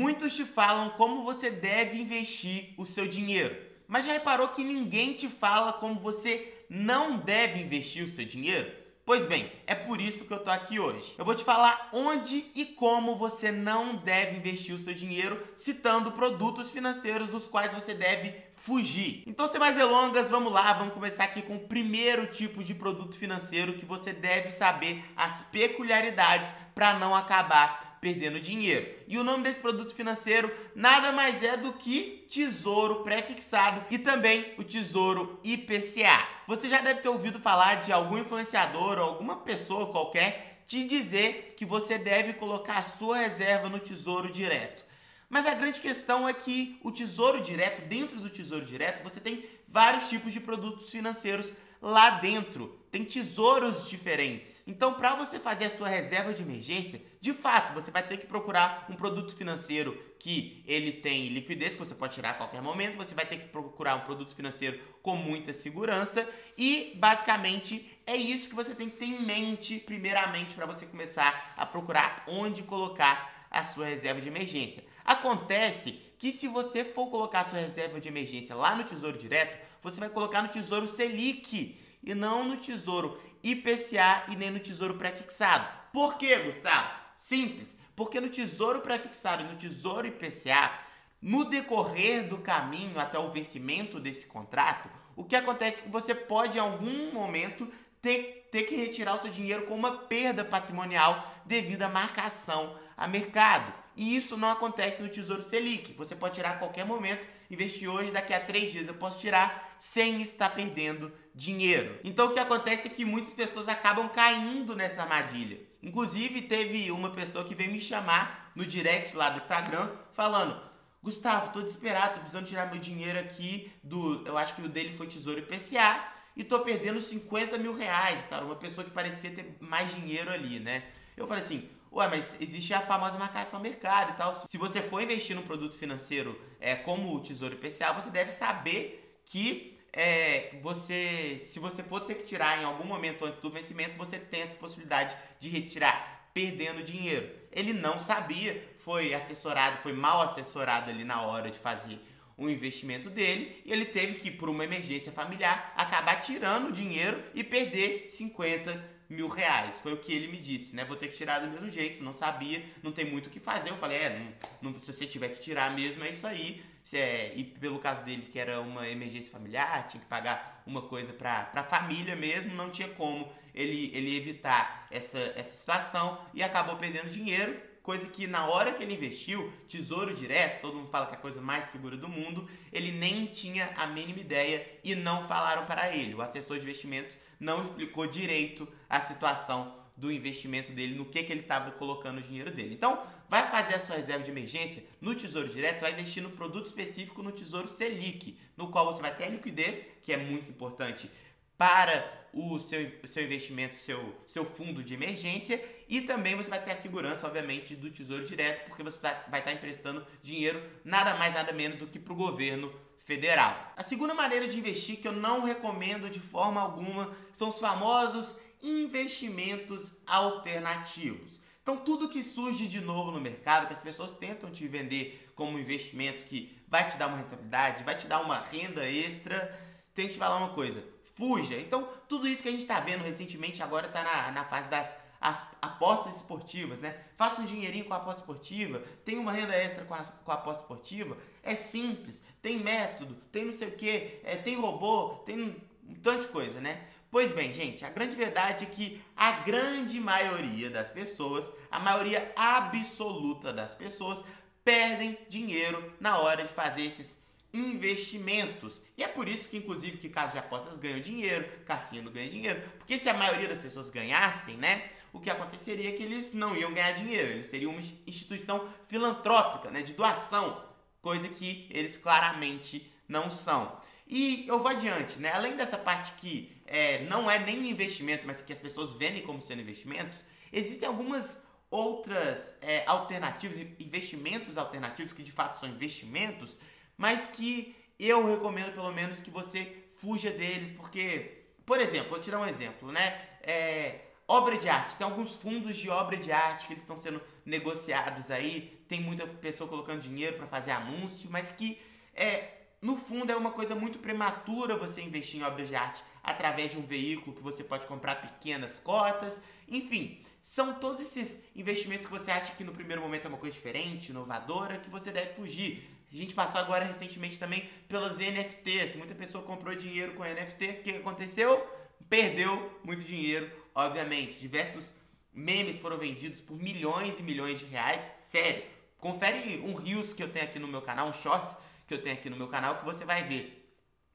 Muitos te falam como você deve investir o seu dinheiro, mas já reparou que ninguém te fala como você não deve investir o seu dinheiro? Pois bem, é por isso que eu tô aqui hoje. Eu vou te falar onde e como você não deve investir o seu dinheiro, citando produtos financeiros dos quais você deve fugir. Então, sem mais delongas, vamos lá, vamos começar aqui com o primeiro tipo de produto financeiro que você deve saber as peculiaridades para não acabar perdendo dinheiro. E o nome desse produto financeiro nada mais é do que Tesouro Prefixado e também o Tesouro IPCA. Você já deve ter ouvido falar de algum influenciador ou alguma pessoa qualquer te dizer que você deve colocar a sua reserva no Tesouro Direto. Mas a grande questão é que o Tesouro Direto, dentro do Tesouro Direto, você tem vários tipos de produtos financeiros lá dentro. Tem tesouros diferentes. Então, para você fazer a sua reserva de emergência, de fato, você vai ter que procurar um produto financeiro que ele tem liquidez, que você pode tirar a qualquer momento. Você vai ter que procurar um produto financeiro com muita segurança. E, basicamente, é isso que você tem que ter em mente, primeiramente, para você começar a procurar onde colocar a sua reserva de emergência. Acontece que se você for colocar a sua reserva de emergência lá no Tesouro Direto, você vai colocar no Tesouro Selic e não no Tesouro IPCA e nem no Tesouro Prefixado. Por quê, Gustavo? Simples. Porque no Tesouro Prefixado e no Tesouro IPCA, no decorrer do caminho até o vencimento desse contrato, o que acontece é que você pode em algum momento ter, ter que retirar o seu dinheiro com uma perda patrimonial devido à marcação a mercado. E isso não acontece no Tesouro Selic. Você pode tirar a qualquer momento, investir hoje, daqui a três dias eu posso tirar sem estar perdendo dinheiro. Então o que acontece é que muitas pessoas acabam caindo nessa armadilha. Inclusive teve uma pessoa que veio me chamar no direct lá do Instagram falando: Gustavo, tô desesperado, tô precisando tirar meu dinheiro aqui do. Eu acho que o dele foi Tesouro IPCA e tô perdendo 50 mil reais, tá? Uma pessoa que parecia ter mais dinheiro ali, né? Eu falei assim, Ué, mas existe a famosa marcação mercado e tal. Se você for investir num produto financeiro é, como o Tesouro IPCA, você deve saber que é, você, se você for ter que tirar em algum momento antes do vencimento, você tem essa possibilidade de retirar perdendo dinheiro. Ele não sabia, foi assessorado, foi mal assessorado ali na hora de fazer o investimento dele e ele teve que, por uma emergência familiar, acabar tirando dinheiro e perder 50 mil reais. Foi o que ele me disse, né? Vou ter que tirar do mesmo jeito, não sabia, não tem muito o que fazer. Eu falei, é, não, não, se você tiver que tirar mesmo, é isso aí. Se é, e pelo caso dele, que era uma emergência familiar, tinha que pagar uma coisa para a família mesmo, não tinha como ele, ele evitar essa, essa situação e acabou perdendo dinheiro. Coisa que na hora que ele investiu, tesouro direto, todo mundo fala que é a coisa mais segura do mundo, ele nem tinha a mínima ideia e não falaram para ele. O assessor de investimentos não explicou direito a situação do investimento dele, no que, que ele estava colocando o dinheiro dele. Então, vai fazer a sua reserva de emergência no Tesouro Direto, vai investir no produto específico no Tesouro Selic, no qual você vai ter a liquidez, que é muito importante para o seu, seu investimento, seu, seu fundo de emergência, e também você vai ter a segurança, obviamente, do Tesouro Direto, porque você vai, vai estar emprestando dinheiro nada mais, nada menos do que para o governo federal. A segunda maneira de investir que eu não recomendo de forma alguma são os famosos investimentos alternativos. Então, tudo que surge de novo no mercado, que as pessoas tentam te vender como investimento que vai te dar uma rentabilidade, vai te dar uma renda extra, tem que te falar uma coisa: fuja. Então, tudo isso que a gente está vendo recentemente agora está na, na fase das as apostas esportivas, né? Faça um dinheirinho com a aposta esportiva, tem uma renda extra com a, com a aposta esportiva. É simples, tem método, tem não sei o que, é, tem robô, tem um, tanto de coisa, né? Pois bem, gente, a grande verdade é que a grande maioria das pessoas, a maioria absoluta das pessoas, perdem dinheiro na hora de fazer esses investimentos. E é por isso que, inclusive, que casas de apostas ganham dinheiro, cassino ganha dinheiro. Porque se a maioria das pessoas ganhassem, né? o que aconteceria é que eles não iam ganhar dinheiro, eles seriam uma instituição filantrópica, né, de doação, coisa que eles claramente não são. E eu vou adiante, né? Além dessa parte que é, não é nem investimento, mas que as pessoas vendem como sendo investimentos, existem algumas outras é, alternativas, investimentos alternativos que de fato são investimentos, mas que eu recomendo pelo menos que você fuja deles, porque, por exemplo, vou te dar um exemplo, né? É, obra de arte. Tem alguns fundos de obra de arte que eles estão sendo negociados aí. Tem muita pessoa colocando dinheiro para fazer anúncio, mas que é, no fundo é uma coisa muito prematura você investir em obras de arte através de um veículo que você pode comprar pequenas cotas. Enfim, são todos esses investimentos que você acha que no primeiro momento é uma coisa diferente, inovadora, que você deve fugir. A gente passou agora recentemente também pelas NFTs. Muita pessoa comprou dinheiro com NFT. O que aconteceu? Perdeu muito dinheiro, obviamente. Diversos memes foram vendidos por milhões e milhões de reais. Sério. Confere um Reels que eu tenho aqui no meu canal, um Shorts que eu tenho aqui no meu canal, que você vai ver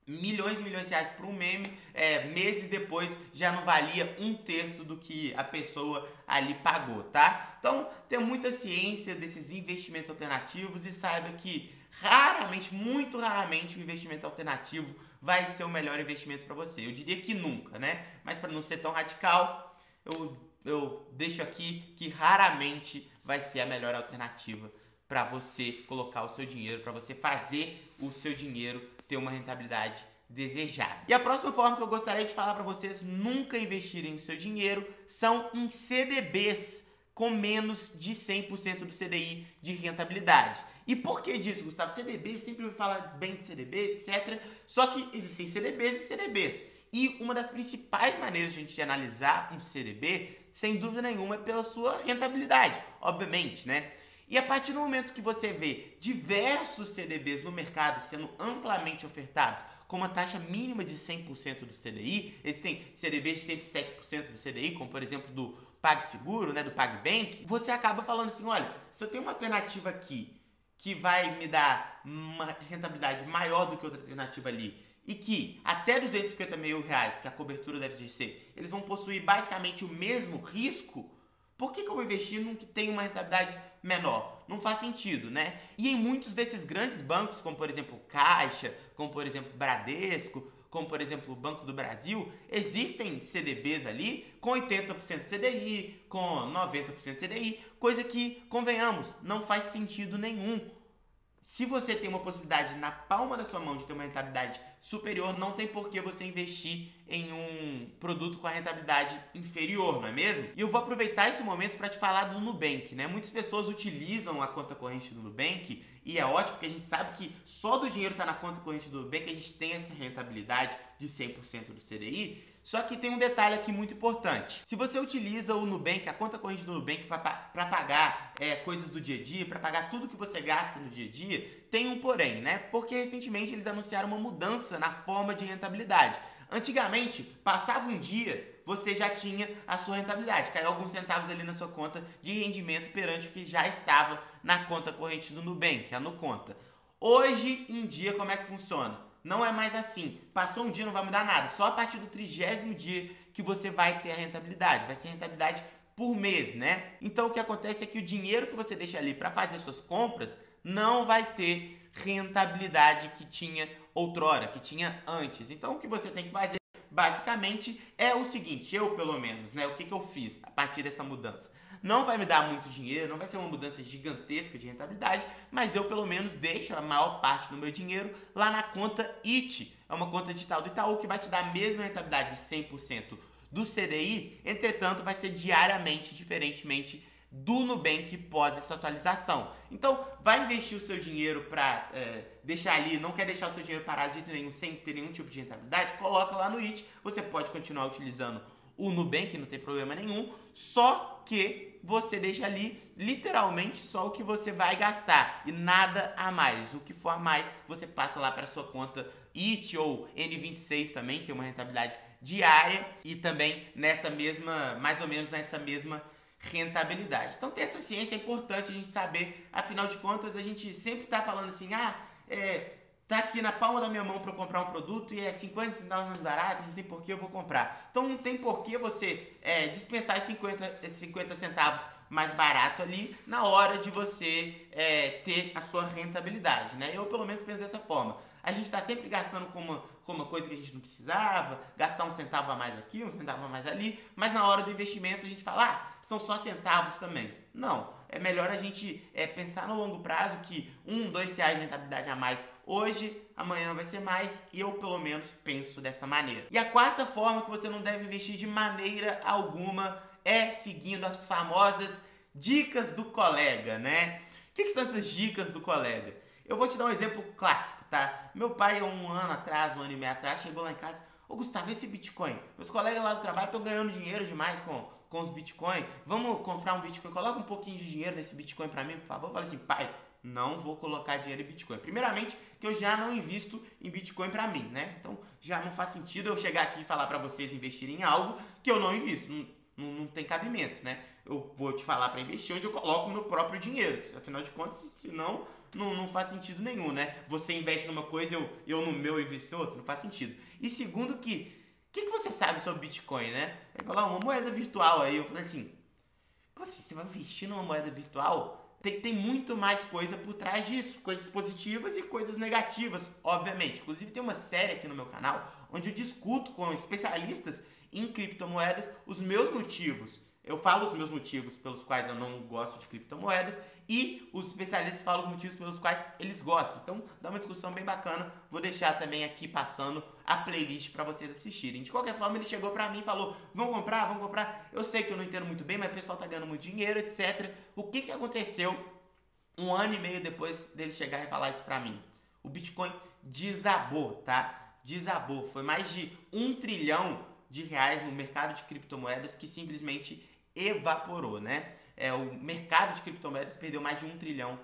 milhões e milhões de reais para um meme, é, meses depois já não valia um terço do que a pessoa ali pagou, tá? Então, tem muita ciência desses investimentos alternativos e saiba que raramente, muito raramente, o investimento alternativo vai ser o melhor investimento para você. Eu diria que nunca, né? Mas para não ser tão radical, eu, eu deixo aqui que raramente vai ser a melhor alternativa para você colocar o seu dinheiro, para você fazer o seu dinheiro ter uma rentabilidade desejada. E a próxima forma que eu gostaria de falar para vocês nunca investirem o seu dinheiro são em CDBs com menos de 100% do CDI de rentabilidade. E por que disso, Gustavo? CDB, sempre ouvi falar bem de CDB, etc. Só que existem CDBs e CDBs. E uma das principais maneiras de a gente analisar um CDB, sem dúvida nenhuma, pela sua rentabilidade, obviamente, né? E a partir do momento que você vê diversos CDBs no mercado sendo amplamente ofertados com uma taxa mínima de 100% do CDI, eles têm CDBs de 107% do CDI, como por exemplo do PagSeguro, né, do PagBank, você acaba falando assim, olha, se eu tenho uma alternativa aqui que vai me dar uma rentabilidade maior do que outra alternativa ali, e que até 250 mil reais, que a cobertura da FGC, eles vão possuir basicamente o mesmo risco, por que, que eu vou investir num que tem uma rentabilidade menor? Não faz sentido, né? E em muitos desses grandes bancos, como por exemplo Caixa, como por exemplo Bradesco, como por exemplo o Banco do Brasil, existem CDBs ali com 80% CDI, com 90% CDI, coisa que, convenhamos, não faz sentido nenhum. Se você tem uma possibilidade na palma da sua mão de ter uma rentabilidade superior, não tem por que você investir em um produto com a rentabilidade inferior, não é mesmo? E eu vou aproveitar esse momento para te falar do Nubank, né? Muitas pessoas utilizam a conta corrente do Nubank e é ótimo porque a gente sabe que só do dinheiro estar tá na conta corrente do Nubank a gente tem essa rentabilidade de 100% do CDI. Só que tem um detalhe aqui muito importante. Se você utiliza o Nubank, a conta corrente do Nubank, para pagar é, coisas do dia a dia, para pagar tudo que você gasta no dia a dia, tem um porém, né? Porque recentemente eles anunciaram uma mudança na forma de rentabilidade. Antigamente, passava um dia, você já tinha a sua rentabilidade. Caiu alguns centavos ali na sua conta de rendimento perante o que já estava na conta corrente do Nubank, a Nuconta. Hoje em dia, como é que funciona? Não é mais assim. Passou um dia, não vai mudar nada. Só a partir do trigésimo dia que você vai ter a rentabilidade. Vai ser rentabilidade por mês, né? Então o que acontece é que o dinheiro que você deixa ali para fazer suas compras não vai ter rentabilidade que tinha outrora, que tinha antes. Então o que você tem que fazer basicamente é o seguinte, eu pelo menos, né? O que, que eu fiz a partir dessa mudança? Não vai me dar muito dinheiro, não vai ser uma mudança gigantesca de rentabilidade, mas eu pelo menos deixo a maior parte do meu dinheiro lá na conta IT. É uma conta digital do Itaú que vai te dar a mesma rentabilidade de 100% do CDI, entretanto vai ser diariamente, diferentemente do Nubank pós essa atualização. Então, vai investir o seu dinheiro para é, deixar ali, não quer deixar o seu dinheiro parado de jeito nenhum, sem ter nenhum tipo de rentabilidade, coloca lá no IT. Você pode continuar utilizando o Nubank, não tem problema nenhum, só que você deixa ali literalmente só o que você vai gastar e nada a mais. O que for a mais, você passa lá para sua conta IT ou N26 também, tem uma rentabilidade diária e também nessa mesma, mais ou menos nessa mesma rentabilidade. Então ter essa ciência é importante a gente saber, afinal de contas a gente sempre está falando assim, ah, é, tá aqui na palma da minha mão para comprar um produto e é 50 centavos mais barato, não tem por que eu vou comprar. Então não tem por que você é, dispensar esses 50, 50 centavos mais barato ali na hora de você é, ter a sua rentabilidade, né? Eu pelo menos penso dessa forma. A gente está sempre gastando com uma, com uma coisa que a gente não precisava, gastar um centavo a mais aqui, um centavo a mais ali, mas na hora do investimento a gente fala, ah, são só centavos também. Não, É melhor a gente é, pensar no longo prazo que um, dois reais de rentabilidade a mais hoje, amanhã vai ser mais. E eu, pelo menos, penso dessa maneira. E a quarta forma que você não deve investir de maneira alguma é seguindo as famosas dicas do colega, né? O que, que são essas dicas do colega? Eu vou te dar um exemplo clássico, tá? Meu pai, um ano atrás, um ano e meio atrás, chegou lá em casa. Ô Gustavo, esse Bitcoin. Meus colegas lá do trabalho estão ganhando dinheiro demais com, com os Bitcoin. Vamos comprar um Bitcoin. Coloca um pouquinho de dinheiro nesse Bitcoin para mim, por favor. Falei assim, pai, não vou colocar dinheiro em Bitcoin. Primeiramente, que eu já não invisto em Bitcoin para mim, né? Então já não faz sentido eu chegar aqui e falar para vocês investirem em algo que eu não invisto. Não, não, não tem cabimento, né? Eu vou te falar para investir onde eu coloco meu próprio dinheiro. Afinal de contas, senão não, não faz sentido nenhum, né? Você investe numa coisa, eu, eu no meu investo em outra, não faz sentido. E segundo que, que, que você sabe sobre Bitcoin, né? Ele falou, ah, uma moeda virtual aí. Eu falei assim, assim, você vai investir numa moeda virtual? Tem, tem muito mais coisa por trás disso, coisas positivas e coisas negativas, obviamente. Inclusive tem uma série aqui no meu canal onde eu discuto com especialistas em criptomoedas os meus motivos eu falo os meus motivos pelos quais eu não gosto de criptomoedas e os especialistas falam os motivos pelos quais eles gostam. Então, dá uma discussão bem bacana. Vou deixar também aqui passando a playlist para vocês assistirem. De qualquer forma, ele chegou para mim e falou: "Vamos comprar, vamos comprar". Eu sei que eu não entendo muito bem, mas o pessoal tá ganhando muito dinheiro, etc. O que que aconteceu um ano e meio depois dele chegar e falar isso para mim? O Bitcoin desabou, tá? Desabou. Foi mais de um trilhão de reais no mercado de criptomoedas que simplesmente evaporou, né? É, o mercado de criptomoedas perdeu mais de um trilhão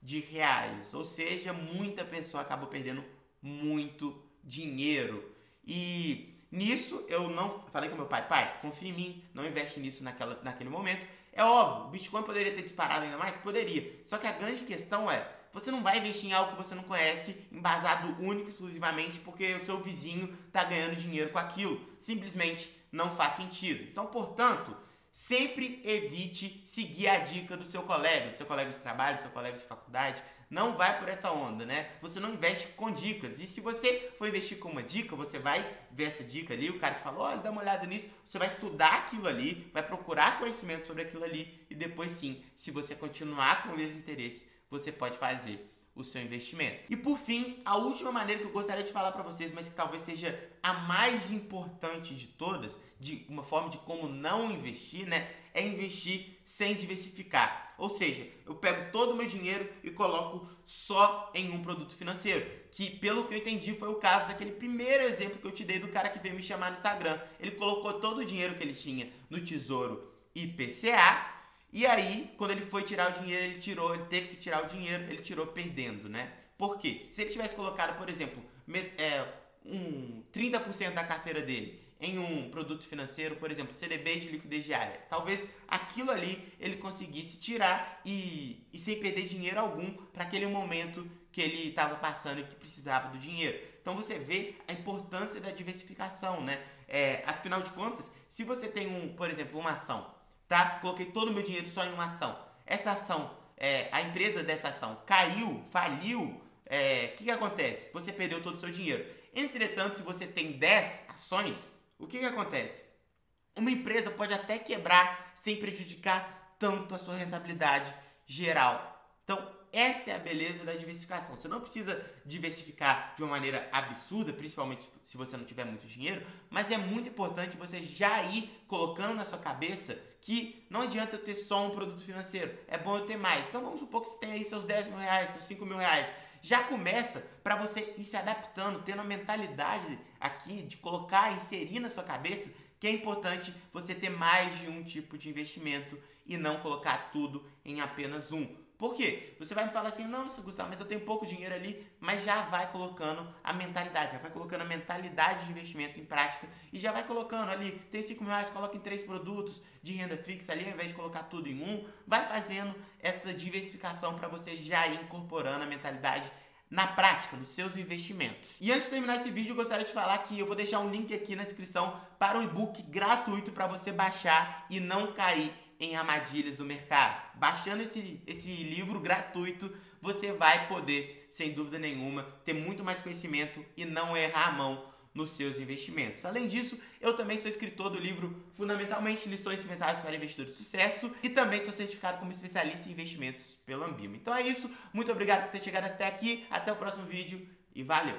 de reais, ou seja, muita pessoa acabou perdendo muito dinheiro. E nisso eu não falei com meu pai, pai, confia em mim, não investe nisso naquela, naquele momento. É óbvio, o Bitcoin poderia ter disparado ainda mais? Poderia. Só que a grande questão é, você não vai investir em algo que você não conhece, embasado único exclusivamente porque o seu vizinho está ganhando dinheiro com aquilo. Simplesmente não faz sentido. Então, portanto, Sempre evite seguir a dica do seu colega, do seu colega de trabalho, do seu colega de faculdade. Não vai por essa onda, né? Você não investe com dicas. E se você for investir com uma dica, você vai ver essa dica ali, o cara te falou, olha, dá uma olhada nisso. Você vai estudar aquilo ali, vai procurar conhecimento sobre aquilo ali e depois sim, se você continuar com o mesmo interesse, você pode fazer o seu investimento. E por fim, a última maneira que eu gostaria de falar para vocês, mas que talvez seja a mais importante de todas, de uma forma de como não investir, né, é investir sem diversificar. Ou seja, eu pego todo o meu dinheiro e coloco só em um produto financeiro, que pelo que eu entendi foi o caso daquele primeiro exemplo que eu te dei do cara que veio me chamar no Instagram. Ele colocou todo o dinheiro que ele tinha no Tesouro IPCA e aí, quando ele foi tirar o dinheiro, ele tirou, ele teve que tirar o dinheiro, ele tirou perdendo, né? Por quê? Se ele tivesse colocado, por exemplo, é, um 30% da carteira dele em um produto financeiro, por exemplo, CDB de liquidez diária, talvez aquilo ali ele conseguisse tirar e, e sem perder dinheiro algum para aquele momento que ele estava passando e que precisava do dinheiro. Então você vê a importância da diversificação, né? É, afinal de contas, se você tem um, por exemplo, uma ação tá? Coloquei todo o meu dinheiro só em uma ação. Essa ação, é, a empresa dessa ação caiu, faliu, o é, que, que acontece? Você perdeu todo o seu dinheiro. Entretanto, se você tem 10 ações, o que, que acontece? Uma empresa pode até quebrar sem prejudicar tanto a sua rentabilidade geral. Então, essa é a beleza da diversificação. Você não precisa diversificar de uma maneira absurda, principalmente se você não tiver muito dinheiro, mas é muito importante você já ir colocando na sua cabeça que não adianta eu ter só um produto financeiro, é bom eu ter mais. Então vamos supor que você tem aí seus 10 mil reais, seus 5 mil reais. Já começa para você ir se adaptando, tendo a mentalidade aqui de colocar, inserir na sua cabeça que é importante você ter mais de um tipo de investimento e não colocar tudo em apenas um. Por quê? Você vai me falar assim, não, Gustavo, mas eu tenho pouco dinheiro ali, mas já vai colocando a mentalidade, já vai colocando a mentalidade de investimento em prática e já vai colocando ali, tem 5 mil reais, coloca em três produtos de renda fixa ali, ao invés de colocar tudo em um, vai fazendo essa diversificação para você já ir incorporando a mentalidade na prática, nos seus investimentos. E antes de terminar esse vídeo, eu gostaria de falar que eu vou deixar um link aqui na descrição para um e-book gratuito para você baixar e não cair em armadilhas do mercado. Baixando esse, esse livro gratuito, você vai poder, sem dúvida nenhuma, ter muito mais conhecimento e não errar a mão nos seus investimentos. Além disso, eu também sou escritor do livro Fundamentalmente Lições Mensagens para Investidores de Sucesso e também sou certificado como especialista em investimentos pela Ambima. Então é isso, muito obrigado por ter chegado até aqui, até o próximo vídeo e valeu!